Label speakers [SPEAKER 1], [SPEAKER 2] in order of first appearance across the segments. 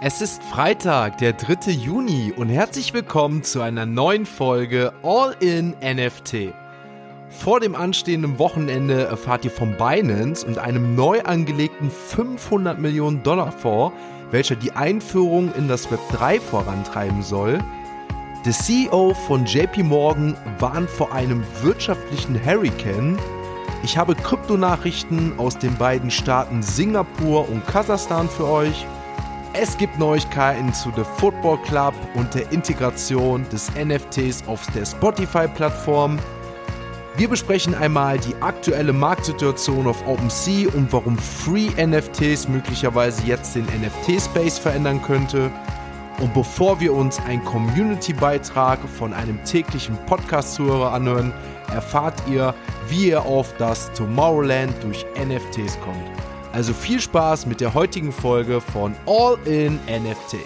[SPEAKER 1] Es ist Freitag, der 3. Juni und herzlich willkommen zu einer neuen Folge All in NFT. Vor dem anstehenden Wochenende erfahrt ihr von Binance und einem neu angelegten 500 Millionen Dollar Fonds, welcher die Einführung in das Web 3 vorantreiben soll. Der CEO von JP Morgan warnt vor einem wirtschaftlichen Hurricane. Ich habe Kryptonachrichten aus den beiden Staaten Singapur und Kasachstan für euch. Es gibt Neuigkeiten zu The Football Club und der Integration des NFTs auf der Spotify-Plattform. Wir besprechen einmal die aktuelle Marktsituation auf OpenSea und warum Free NFTs möglicherweise jetzt den NFT-Space verändern könnte. Und bevor wir uns einen Community-Beitrag von einem täglichen Podcast-Zuhörer anhören, erfahrt ihr, wie ihr auf das Tomorrowland durch NFTs kommt. Also viel Spaß mit der heutigen Folge von All in NFT.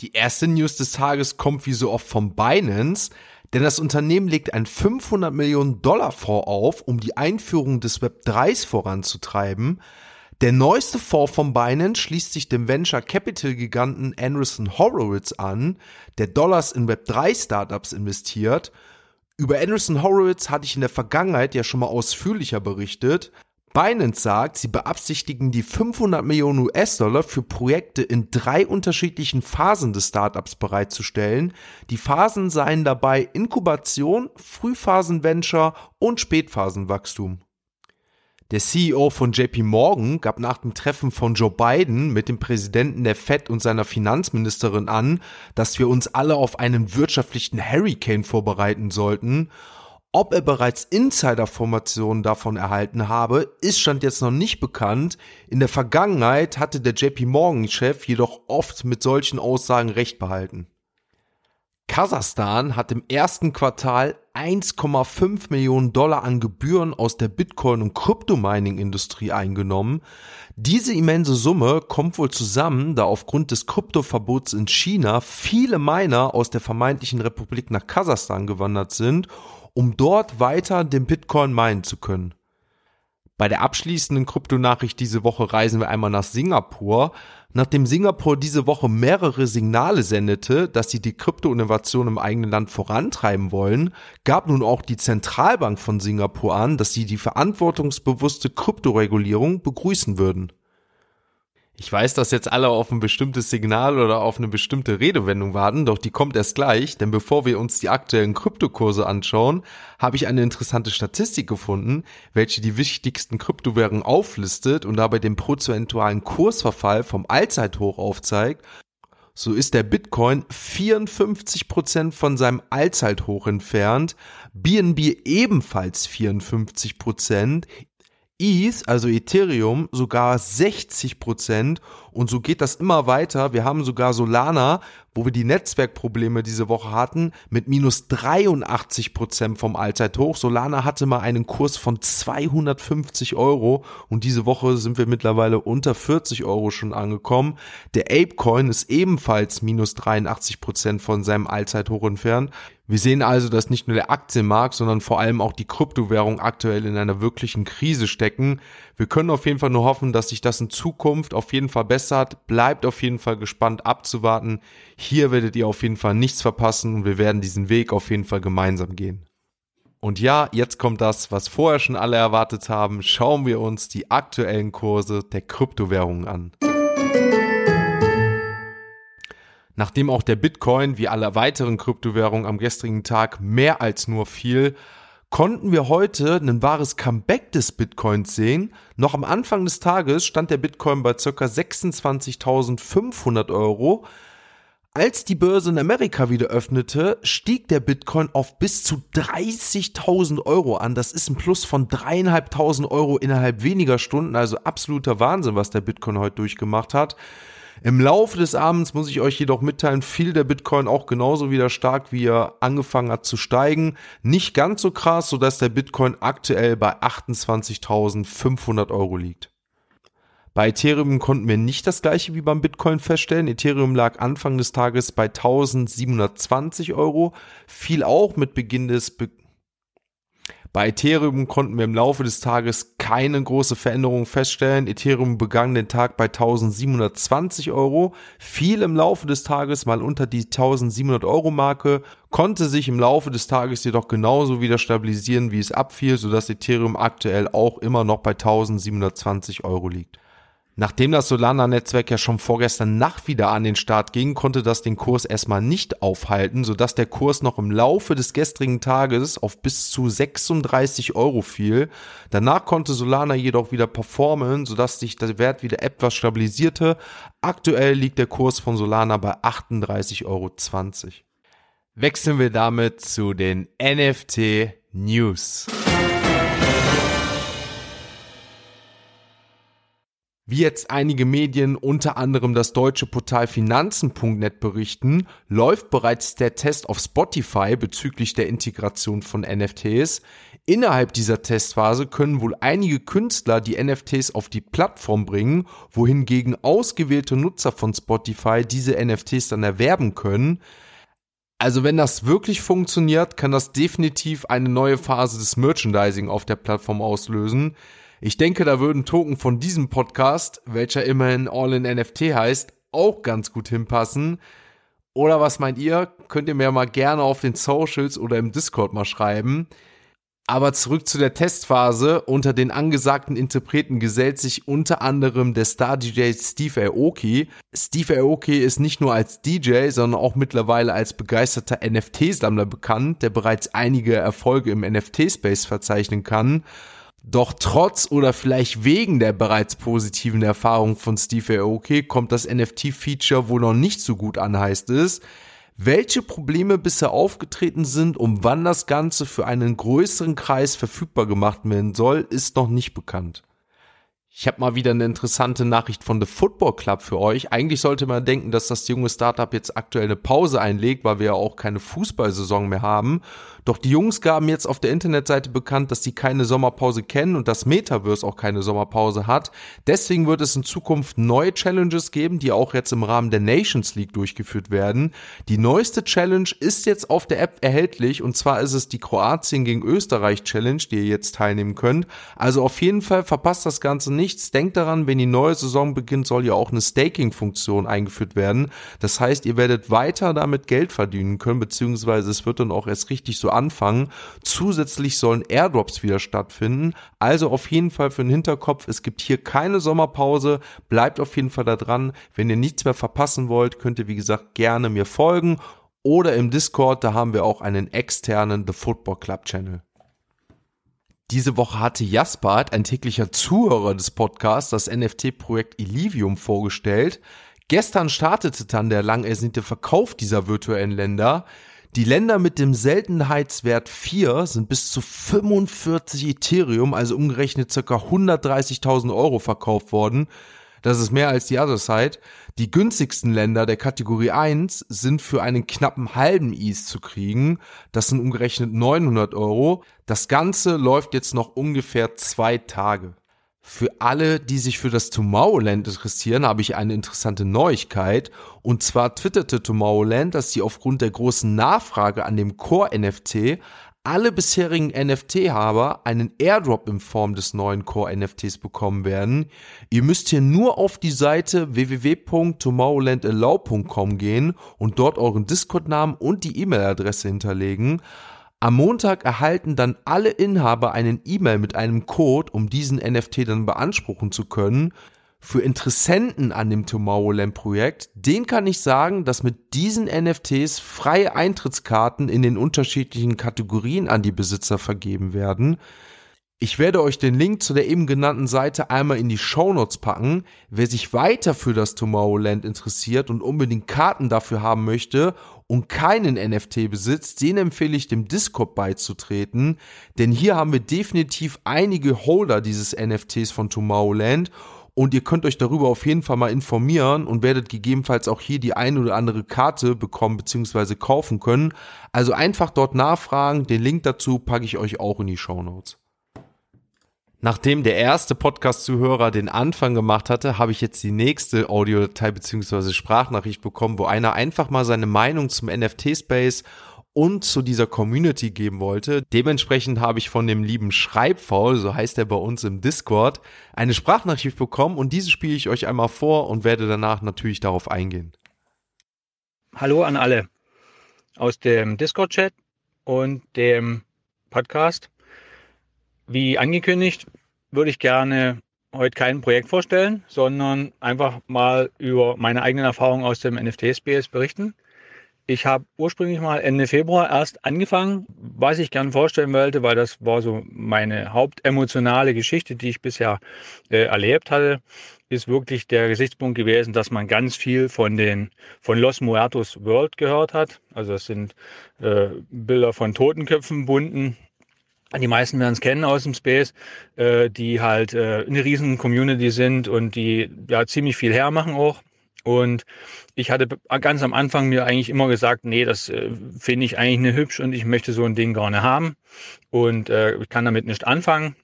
[SPEAKER 1] Die erste News des Tages kommt wie so oft vom Binance, denn das Unternehmen legt ein 500 Millionen Dollar Fonds auf, um die Einführung des Web 3s voranzutreiben. Der neueste Fonds von Binance schließt sich dem Venture Capital Giganten Anderson Horowitz an, der Dollars in Web 3 Startups investiert. Über Anderson Horowitz hatte ich in der Vergangenheit ja schon mal ausführlicher berichtet. Binance sagt, sie beabsichtigen die 500 Millionen US-Dollar für Projekte in drei unterschiedlichen Phasen des Startups bereitzustellen. Die Phasen seien dabei Inkubation, Frühphasen-Venture und Spätphasenwachstum. Der CEO von JP Morgan gab nach dem Treffen von Joe Biden mit dem Präsidenten der Fed und seiner Finanzministerin an, dass wir uns alle auf einen wirtschaftlichen Hurricane vorbereiten sollten ob er bereits Insiderformationen davon erhalten habe, ist stand jetzt noch nicht bekannt. In der Vergangenheit hatte der JP Morgan-Chef jedoch oft mit solchen Aussagen recht behalten. Kasachstan hat im ersten Quartal 1,5 Millionen Dollar an Gebühren aus der Bitcoin- und Kryptomining-Industrie eingenommen. Diese immense Summe kommt wohl zusammen, da aufgrund des Kryptoverbots in China viele Miner aus der vermeintlichen Republik nach Kasachstan gewandert sind um dort weiter den Bitcoin meinen zu können. Bei der abschließenden Kryptonachricht diese Woche reisen wir einmal nach Singapur. Nachdem Singapur diese Woche mehrere Signale sendete, dass sie die Kryptoinnovation im eigenen Land vorantreiben wollen, gab nun auch die Zentralbank von Singapur an, dass sie die verantwortungsbewusste Kryptoregulierung begrüßen würden. Ich weiß, dass jetzt alle auf ein bestimmtes Signal oder auf eine bestimmte Redewendung warten, doch die kommt erst gleich, denn bevor wir uns die aktuellen Kryptokurse anschauen, habe ich eine interessante Statistik gefunden, welche die wichtigsten Kryptowährungen auflistet und dabei den prozentualen Kursverfall vom Allzeithoch aufzeigt. So ist der Bitcoin 54% von seinem Allzeithoch entfernt, BNB ebenfalls 54%, ETH, also Ethereum, sogar 60 Prozent und so geht das immer weiter. Wir haben sogar Solana, wo wir die Netzwerkprobleme diese Woche hatten, mit minus 83 Prozent vom Allzeithoch. Solana hatte mal einen Kurs von 250 Euro und diese Woche sind wir mittlerweile unter 40 Euro schon angekommen. Der Apecoin ist ebenfalls minus 83 Prozent von seinem Allzeithoch entfernt. Wir sehen also, dass nicht nur der Aktienmarkt, sondern vor allem auch die Kryptowährung aktuell in einer wirklichen Krise stecken. Wir können auf jeden Fall nur hoffen, dass sich das in Zukunft auf jeden Fall bessert. Bleibt auf jeden Fall gespannt abzuwarten. Hier werdet ihr auf jeden Fall nichts verpassen und wir werden diesen Weg auf jeden Fall gemeinsam gehen. Und ja, jetzt kommt das, was vorher schon alle erwartet haben. Schauen wir uns die aktuellen Kurse der Kryptowährungen an. Nachdem auch der Bitcoin wie alle weiteren Kryptowährungen am gestrigen Tag mehr als nur fiel, konnten wir heute ein wahres Comeback des Bitcoins sehen. Noch am Anfang des Tages stand der Bitcoin bei ca. 26.500 Euro. Als die Börse in Amerika wieder öffnete, stieg der Bitcoin auf bis zu 30.000 Euro an. Das ist ein Plus von dreieinhalbtausend Euro innerhalb weniger Stunden. Also absoluter Wahnsinn, was der Bitcoin heute durchgemacht hat. Im Laufe des Abends muss ich euch jedoch mitteilen, fiel der Bitcoin auch genauso wieder stark, wie er angefangen hat zu steigen. Nicht ganz so krass, sodass der Bitcoin aktuell bei 28.500 Euro liegt. Bei Ethereum konnten wir nicht das gleiche wie beim Bitcoin feststellen. Ethereum lag Anfang des Tages bei 1720 Euro, fiel auch mit Beginn des Be Bei Ethereum konnten wir im Laufe des Tages keine große Veränderung feststellen. Ethereum begann den Tag bei 1720 Euro, fiel im Laufe des Tages mal unter die 1700 Euro Marke, konnte sich im Laufe des Tages jedoch genauso wieder stabilisieren, wie es abfiel, sodass Ethereum aktuell auch immer noch bei 1720 Euro liegt. Nachdem das Solana-Netzwerk ja schon vorgestern Nacht wieder an den Start ging, konnte das den Kurs erstmal nicht aufhalten, sodass der Kurs noch im Laufe des gestrigen Tages auf bis zu 36 Euro fiel. Danach konnte Solana jedoch wieder performen, sodass sich der Wert wieder etwas stabilisierte. Aktuell liegt der Kurs von Solana bei 38,20 Euro. Wechseln wir damit zu den NFT News. Wie jetzt einige Medien, unter anderem das deutsche Portal Finanzen.net berichten, läuft bereits der Test auf Spotify bezüglich der Integration von NFTs. Innerhalb dieser Testphase können wohl einige Künstler die NFTs auf die Plattform bringen, wohingegen ausgewählte Nutzer von Spotify diese NFTs dann erwerben können. Also wenn das wirklich funktioniert, kann das definitiv eine neue Phase des Merchandising auf der Plattform auslösen. Ich denke, da würden Token von diesem Podcast, welcher immerhin All in NFT heißt, auch ganz gut hinpassen. Oder was meint ihr? Könnt ihr mir mal gerne auf den Socials oder im Discord mal schreiben. Aber zurück zu der Testphase. Unter den angesagten Interpreten gesellt sich unter anderem der Star-DJ Steve Aoki. Steve Aoki ist nicht nur als DJ, sondern auch mittlerweile als begeisterter NFT-Sammler bekannt, der bereits einige Erfolge im NFT-Space verzeichnen kann. Doch trotz oder vielleicht wegen der bereits positiven Erfahrung von Steve Aoki kommt das NFT-Feature wohl noch nicht so gut an, heißt es. Welche Probleme bisher aufgetreten sind und wann das Ganze für einen größeren Kreis verfügbar gemacht werden soll, ist noch nicht bekannt. Ich habe mal wieder eine interessante Nachricht von The Football Club für euch. Eigentlich sollte man denken, dass das junge Startup jetzt aktuell eine Pause einlegt, weil wir ja auch keine Fußballsaison mehr haben. Doch die Jungs gaben jetzt auf der Internetseite bekannt, dass sie keine Sommerpause kennen und das Metaverse auch keine Sommerpause hat. Deswegen wird es in Zukunft neue Challenges geben, die auch jetzt im Rahmen der Nations League durchgeführt werden. Die neueste Challenge ist jetzt auf der App erhältlich und zwar ist es die Kroatien gegen Österreich Challenge, die ihr jetzt teilnehmen könnt. Also auf jeden Fall verpasst das Ganze nichts. Denkt daran, wenn die neue Saison beginnt, soll ja auch eine Staking-Funktion eingeführt werden. Das heißt, ihr werdet weiter damit Geld verdienen können, beziehungsweise es wird dann auch erst richtig so anfangen. Zusätzlich sollen Airdrops wieder stattfinden. Also auf jeden Fall für den Hinterkopf, es gibt hier keine Sommerpause. Bleibt auf jeden Fall da dran. Wenn ihr nichts mehr verpassen wollt, könnt ihr wie gesagt gerne mir folgen oder im Discord, da haben wir auch einen externen The Football Club Channel. Diese Woche hatte Jaspert, ein täglicher Zuhörer des Podcasts, das NFT-Projekt Illivium vorgestellt. Gestern startete dann der lang ersehnte Verkauf dieser virtuellen Länder. Die Länder mit dem Seltenheitswert 4 sind bis zu 45 Ethereum, also umgerechnet ca. 130.000 Euro verkauft worden. Das ist mehr als die Other Side. Die günstigsten Länder der Kategorie 1 sind für einen knappen halben ETH zu kriegen. Das sind umgerechnet 900 Euro. Das Ganze läuft jetzt noch ungefähr zwei Tage. Für alle, die sich für das Tomorrowland interessieren, habe ich eine interessante Neuigkeit. Und zwar twitterte Tomorrowland, dass sie aufgrund der großen Nachfrage an dem Core-NFT alle bisherigen NFT-Haber einen Airdrop in Form des neuen Core-NFTs bekommen werden. Ihr müsst hier nur auf die Seite www.tomorrowlandallow.com gehen und dort euren Discord-Namen und die E-Mail-Adresse hinterlegen. Am Montag erhalten dann alle Inhaber einen E-Mail mit einem Code, um diesen NFT dann beanspruchen zu können. Für Interessenten an dem Tomorrowland-Projekt, den kann ich sagen, dass mit diesen NFTs freie Eintrittskarten in den unterschiedlichen Kategorien an die Besitzer vergeben werden. Ich werde euch den Link zu der eben genannten Seite einmal in die Show Notes packen. Wer sich weiter für das Tomorrowland interessiert und unbedingt Karten dafür haben möchte und keinen NFT besitzt, den empfehle ich dem Discord beizutreten, denn hier haben wir definitiv einige Holder dieses NFTs von Tomorrowland und ihr könnt euch darüber auf jeden Fall mal informieren und werdet gegebenenfalls auch hier die eine oder andere Karte bekommen bzw. kaufen können. Also einfach dort nachfragen, den Link dazu packe ich euch auch in die Show Notes. Nachdem der erste Podcast-Zuhörer den Anfang gemacht hatte, habe ich jetzt die nächste Audiodatei bzw. Sprachnachricht bekommen, wo einer einfach mal seine Meinung zum NFT-Space und zu dieser Community geben wollte. Dementsprechend habe ich von dem lieben Schreibfaul, so heißt er bei uns im Discord, eine Sprachnachricht bekommen und diese spiele ich euch einmal vor und werde danach natürlich darauf eingehen.
[SPEAKER 2] Hallo an alle aus dem Discord-Chat und dem Podcast. Wie angekündigt, würde ich gerne heute kein Projekt vorstellen, sondern einfach mal über meine eigenen Erfahrungen aus dem NFT-Space berichten. Ich habe ursprünglich mal Ende Februar erst angefangen, was ich gern vorstellen wollte, weil das war so meine hauptemotionale Geschichte, die ich bisher äh, erlebt hatte, ist wirklich der Gesichtspunkt gewesen, dass man ganz viel von den von Los Muertos World gehört hat. Also das sind äh, Bilder von Totenköpfen bunden. Die meisten werden es kennen aus dem Space, äh, die halt äh, eine riesen Community sind und die ja ziemlich viel hermachen auch. Und ich hatte ganz am Anfang mir eigentlich immer gesagt, nee, das äh, finde ich eigentlich nicht hübsch und ich möchte so ein Ding gerne haben. Und äh, ich kann damit nicht anfangen.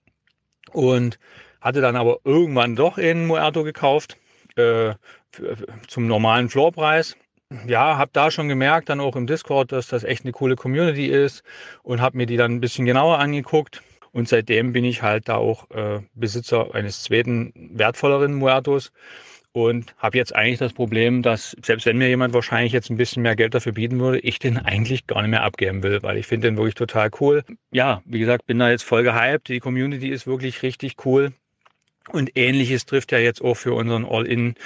[SPEAKER 2] Und hatte dann aber irgendwann doch in Muerto gekauft äh, zum normalen Floorpreis. Ja, habe da schon gemerkt, dann auch im Discord, dass das echt eine coole Community ist und habe mir die dann ein bisschen genauer angeguckt. Und seitdem bin ich halt da auch äh, Besitzer eines zweiten wertvolleren Muertos und habe jetzt eigentlich das Problem, dass selbst wenn mir jemand wahrscheinlich jetzt ein bisschen mehr Geld dafür bieten würde, ich den eigentlich gar nicht mehr abgeben will, weil ich finde den wirklich total cool. Ja, wie gesagt, bin da jetzt voll gehypt. Die Community ist wirklich richtig cool. Und ähnliches trifft ja jetzt auch für unseren All-in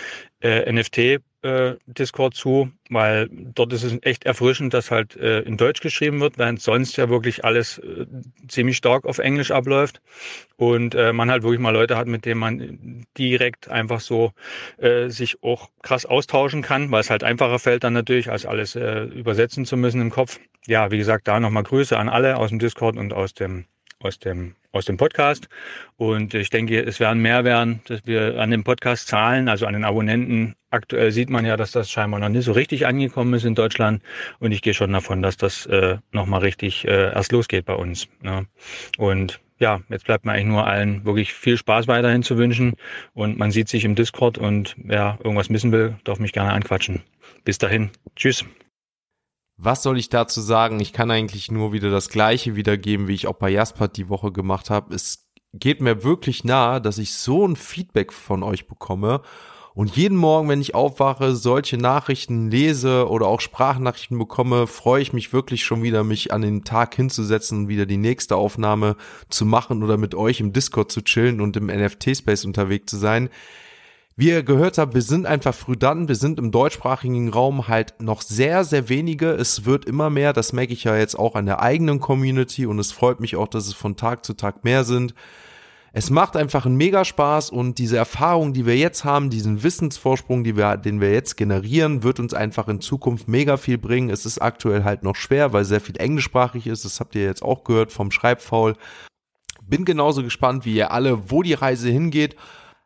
[SPEAKER 2] äh, NFT äh, Discord zu, weil dort ist es echt erfrischend, dass halt äh, in Deutsch geschrieben wird, während sonst ja wirklich alles äh, ziemlich stark auf Englisch abläuft und äh, man halt wirklich mal Leute hat, mit denen man direkt einfach so äh, sich auch krass austauschen kann, weil es halt einfacher fällt dann natürlich, als alles übersetzen zu müssen im Kopf. Ja, wie gesagt, da nochmal Grüße an alle aus dem Discord und aus dem aus dem aus dem Podcast. Und ich denke, es werden mehr werden, dass wir an dem Podcast zahlen, also an den Abonnenten. Aktuell sieht man ja, dass das scheinbar noch nicht so richtig angekommen ist in Deutschland. Und ich gehe schon davon, dass das äh, nochmal richtig äh, erst losgeht bei uns. Ne? Und ja, jetzt bleibt mir eigentlich nur allen wirklich viel Spaß weiterhin zu wünschen. Und man sieht sich im Discord und wer irgendwas missen will, darf mich gerne anquatschen. Bis dahin. Tschüss.
[SPEAKER 1] Was soll ich dazu sagen? Ich kann eigentlich nur wieder das gleiche wiedergeben, wie ich auch bei Jasper die Woche gemacht habe. Es geht mir wirklich nahe, dass ich so ein Feedback von euch bekomme und jeden Morgen, wenn ich aufwache, solche Nachrichten lese oder auch Sprachnachrichten bekomme, freue ich mich wirklich schon wieder, mich an den Tag hinzusetzen wieder die nächste Aufnahme zu machen oder mit euch im Discord zu chillen und im NFT-Space unterwegs zu sein. Wie ihr gehört habt, wir sind einfach früh dann, wir sind im deutschsprachigen Raum halt noch sehr, sehr wenige. Es wird immer mehr, das merke ich ja jetzt auch an der eigenen Community und es freut mich auch, dass es von Tag zu Tag mehr sind. Es macht einfach einen mega Spaß und diese Erfahrung, die wir jetzt haben, diesen Wissensvorsprung, die wir, den wir jetzt generieren, wird uns einfach in Zukunft mega viel bringen. Es ist aktuell halt noch schwer, weil sehr viel englischsprachig ist. Das habt ihr jetzt auch gehört vom Schreibfaul. Bin genauso gespannt wie ihr alle, wo die Reise hingeht.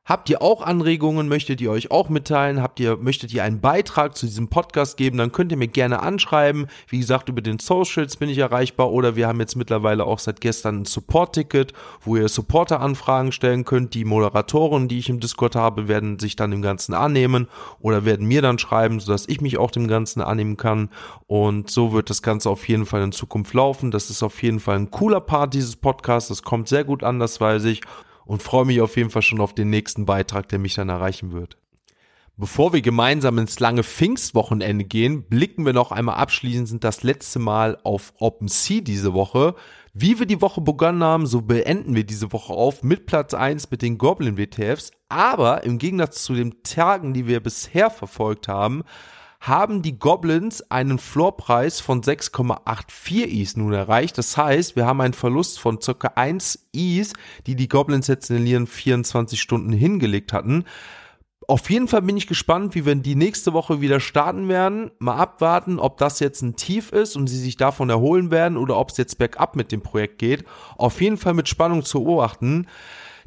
[SPEAKER 1] Habt ihr auch Anregungen? Möchtet ihr euch auch mitteilen? Habt ihr, möchtet ihr einen Beitrag zu diesem Podcast geben? Dann könnt ihr mir gerne anschreiben. Wie gesagt, über den Socials bin ich erreichbar oder wir haben jetzt mittlerweile auch seit gestern ein Support-Ticket, wo ihr Supporter-Anfragen stellen könnt. Die Moderatoren, die ich im Discord habe, werden sich dann dem Ganzen annehmen oder werden mir dann schreiben, sodass ich mich auch dem Ganzen annehmen kann. Und so wird das Ganze auf jeden Fall in Zukunft laufen. Das ist auf jeden Fall ein cooler Part dieses Podcasts. Das kommt sehr gut an, das weiß ich und freue mich auf jeden Fall schon auf den nächsten Beitrag, der mich dann erreichen wird. Bevor wir gemeinsam ins lange Pfingstwochenende gehen, blicken wir noch einmal abschließend das letzte Mal auf OpenSea diese Woche. Wie wir die Woche begonnen haben, so beenden wir diese Woche auf mit Platz 1 mit den Goblin WTFs. Aber im Gegensatz zu den Tagen, die wir bisher verfolgt haben, haben die Goblins einen Floorpreis von 6,84 Is nun erreicht. Das heißt, wir haben einen Verlust von ca. 1 Is, die die Goblins jetzt in den leeren 24 Stunden hingelegt hatten. Auf jeden Fall bin ich gespannt, wie wir die nächste Woche wieder starten werden. Mal abwarten, ob das jetzt ein Tief ist und sie sich davon erholen werden oder ob es jetzt bergab mit dem Projekt geht. Auf jeden Fall mit Spannung zu beobachten.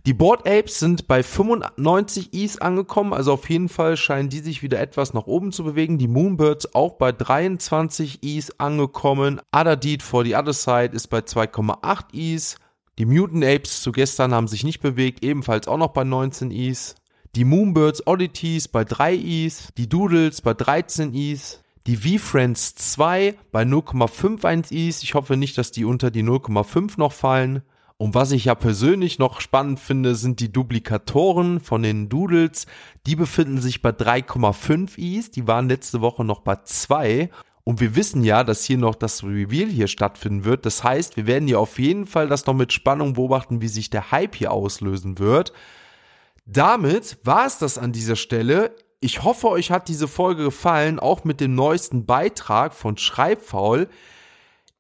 [SPEAKER 1] Die Board Apes sind bei 95 Is angekommen, also auf jeden Fall scheinen die sich wieder etwas nach oben zu bewegen. Die Moonbirds auch bei 23 Is angekommen. Other for the Other Side ist bei 2,8 Is. Die Mutant Apes zu gestern haben sich nicht bewegt, ebenfalls auch noch bei 19 Is. Die Moonbirds Oddities bei 3 Is. Die Doodles bei 13 Is. Die V-Friends 2 bei 0,51 Is. Ich hoffe nicht, dass die unter die 0,5 noch fallen. Und was ich ja persönlich noch spannend finde, sind die Duplikatoren von den Doodles. Die befinden sich bei 3,5 Is. Die waren letzte Woche noch bei 2. Und wir wissen ja, dass hier noch das Reveal hier stattfinden wird. Das heißt, wir werden hier auf jeden Fall das noch mit Spannung beobachten, wie sich der Hype hier auslösen wird. Damit war es das an dieser Stelle. Ich hoffe, euch hat diese Folge gefallen, auch mit dem neuesten Beitrag von Schreibfaul.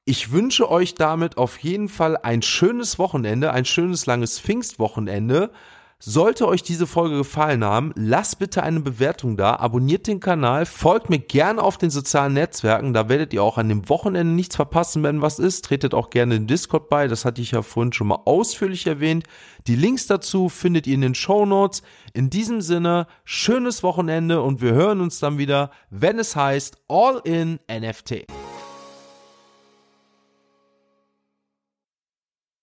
[SPEAKER 1] Ich wünsche euch damit auf jeden Fall ein schönes Wochenende, ein schönes langes Pfingstwochenende. Sollte euch diese Folge gefallen haben, lasst bitte eine Bewertung da, abonniert den Kanal, folgt mir gerne auf den sozialen Netzwerken, da werdet ihr auch an dem Wochenende nichts verpassen, wenn was ist. Tretet auch gerne in Discord bei, das hatte ich ja vorhin schon mal ausführlich erwähnt. Die Links dazu findet ihr in den Show Notes. In diesem Sinne, schönes Wochenende und wir hören uns dann wieder, wenn es heißt All in NFT.